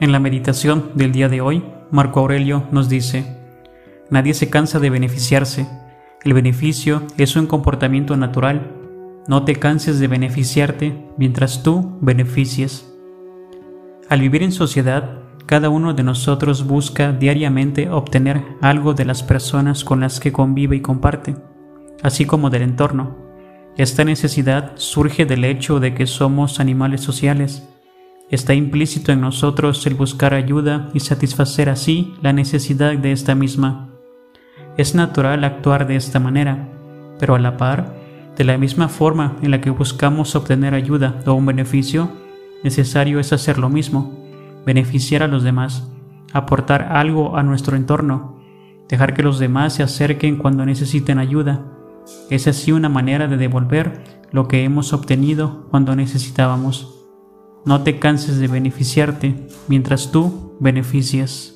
En la meditación del día de hoy, Marco Aurelio nos dice, Nadie se cansa de beneficiarse. El beneficio es un comportamiento natural. No te canses de beneficiarte mientras tú beneficies. Al vivir en sociedad, cada uno de nosotros busca diariamente obtener algo de las personas con las que convive y comparte, así como del entorno. Esta necesidad surge del hecho de que somos animales sociales. Está implícito en nosotros el buscar ayuda y satisfacer así la necesidad de esta misma. Es natural actuar de esta manera, pero a la par, de la misma forma en la que buscamos obtener ayuda o un beneficio, necesario es hacer lo mismo, beneficiar a los demás, aportar algo a nuestro entorno, dejar que los demás se acerquen cuando necesiten ayuda, es así una manera de devolver lo que hemos obtenido cuando necesitábamos. No te canses de beneficiarte mientras tú beneficias.